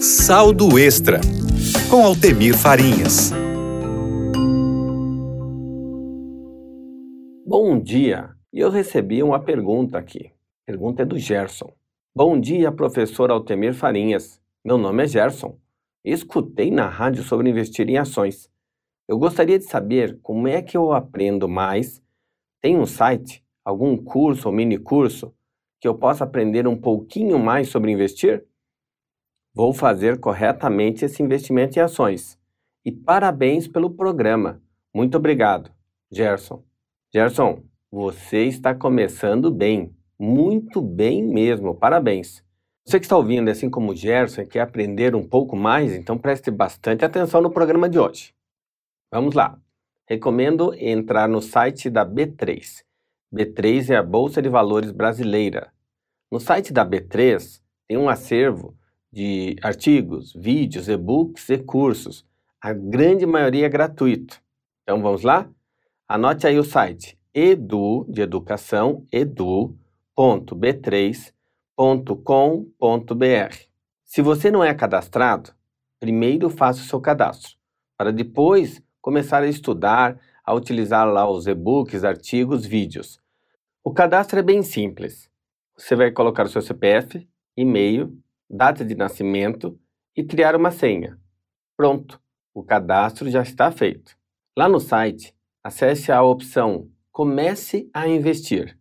Saldo Extra, com Altemir Farinhas. Bom dia! Eu recebi uma pergunta aqui. A pergunta é do Gerson. Bom dia, professor Altemir Farinhas. Meu nome é Gerson. Escutei na rádio sobre investir em ações. Eu gostaria de saber como é que eu aprendo mais. Tem um site, algum curso ou mini curso que eu possa aprender um pouquinho mais sobre investir? Vou fazer corretamente esse investimento em ações. E parabéns pelo programa. Muito obrigado, Gerson. Gerson, você está começando bem. Muito bem mesmo. Parabéns. Você que está ouvindo, assim como o Gerson, quer aprender um pouco mais, então preste bastante atenção no programa de hoje. Vamos lá. Recomendo entrar no site da B3. B3 é a Bolsa de Valores brasileira. No site da B3 tem um acervo de artigos, vídeos, e-books e cursos. A grande maioria é gratuito. Então vamos lá? Anote aí o site edu de educação edu.b3.com.br. Se você não é cadastrado, primeiro faça o seu cadastro, para depois começar a estudar, a utilizar lá os e-books, artigos, vídeos. O cadastro é bem simples. Você vai colocar o seu CPF, e-mail, data de nascimento e criar uma senha. Pronto, o cadastro já está feito. Lá no site, acesse a opção Comece a investir.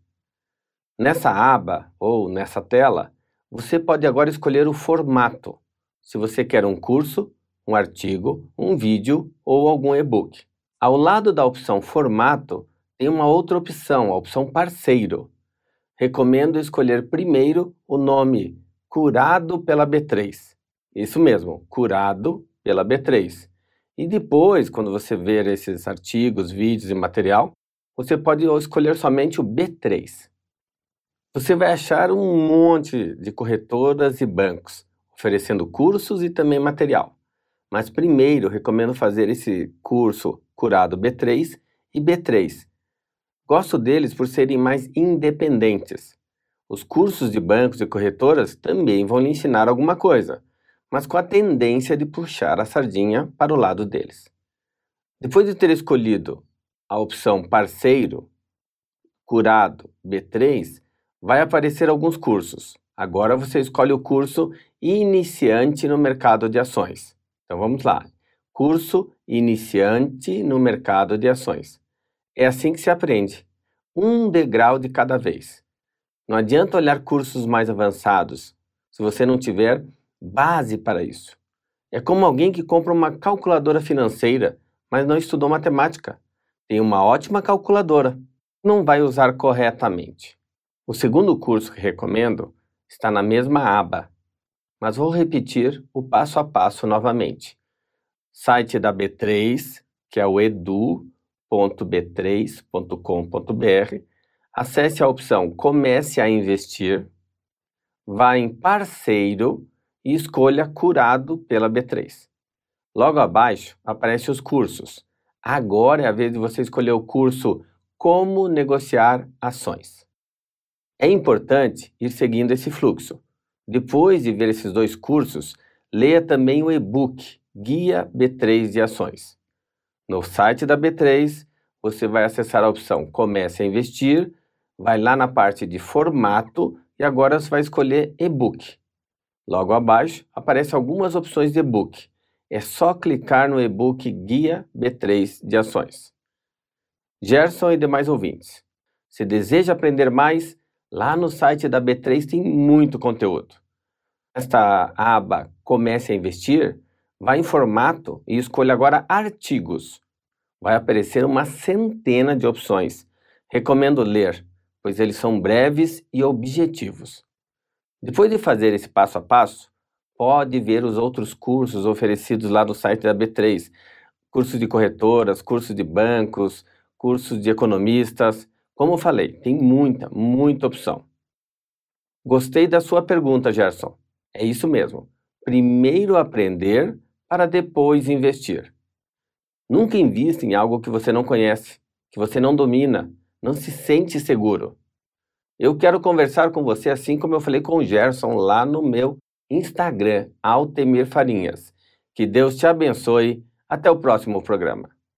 Nessa aba ou nessa tela, você pode agora escolher o formato. Se você quer um curso, um artigo, um vídeo ou algum e-book. Ao lado da opção Formato, tem uma outra opção, a opção Parceiro. Recomendo escolher primeiro o nome Curado pela B3. Isso mesmo, Curado pela B3. E depois, quando você ver esses artigos, vídeos e material, você pode escolher somente o B3. Você vai achar um monte de corretoras e bancos oferecendo cursos e também material. Mas primeiro recomendo fazer esse curso curado B3 e B3. Gosto deles por serem mais independentes. Os cursos de bancos e corretoras também vão lhe ensinar alguma coisa, mas com a tendência de puxar a sardinha para o lado deles. Depois de ter escolhido a opção parceiro, curado B3, vai aparecer alguns cursos. Agora você escolhe o curso iniciante no mercado de ações. Então vamos lá. Curso iniciante no mercado de ações. É assim que se aprende, um degrau de cada vez. Não adianta olhar cursos mais avançados se você não tiver base para isso. É como alguém que compra uma calculadora financeira, mas não estudou matemática tem uma ótima calculadora, não vai usar corretamente. O segundo curso que recomendo está na mesma aba, mas vou repetir o passo a passo novamente. Site da B3, que é o edu.b3.com.br, acesse a opção Comece a investir, vá em Parceiro e escolha Curado pela B3. Logo abaixo aparecem os cursos Agora é a vez de você escolher o curso Como Negociar Ações. É importante ir seguindo esse fluxo. Depois de ver esses dois cursos, leia também o e-book Guia B3 de Ações. No site da B3, você vai acessar a opção Comece a Investir, vai lá na parte de Formato e agora você vai escolher e-book. Logo abaixo, aparecem algumas opções de e-book é só clicar no e-book Guia B3 de Ações. Gerson e demais ouvintes, se deseja aprender mais, lá no site da B3 tem muito conteúdo. Esta aba Comece a Investir, vá em formato e escolha agora artigos. Vai aparecer uma centena de opções. Recomendo ler, pois eles são breves e objetivos. Depois de fazer esse passo a passo, pode ver os outros cursos oferecidos lá no site da B3. Cursos de corretoras, cursos de bancos, cursos de economistas. Como eu falei, tem muita, muita opção. Gostei da sua pergunta, Gerson. É isso mesmo. Primeiro aprender para depois investir. Nunca invista em algo que você não conhece, que você não domina, não se sente seguro. Eu quero conversar com você assim como eu falei com o Gerson lá no meu Instagram Altemir Farinhas. Que Deus te abençoe. Até o próximo programa.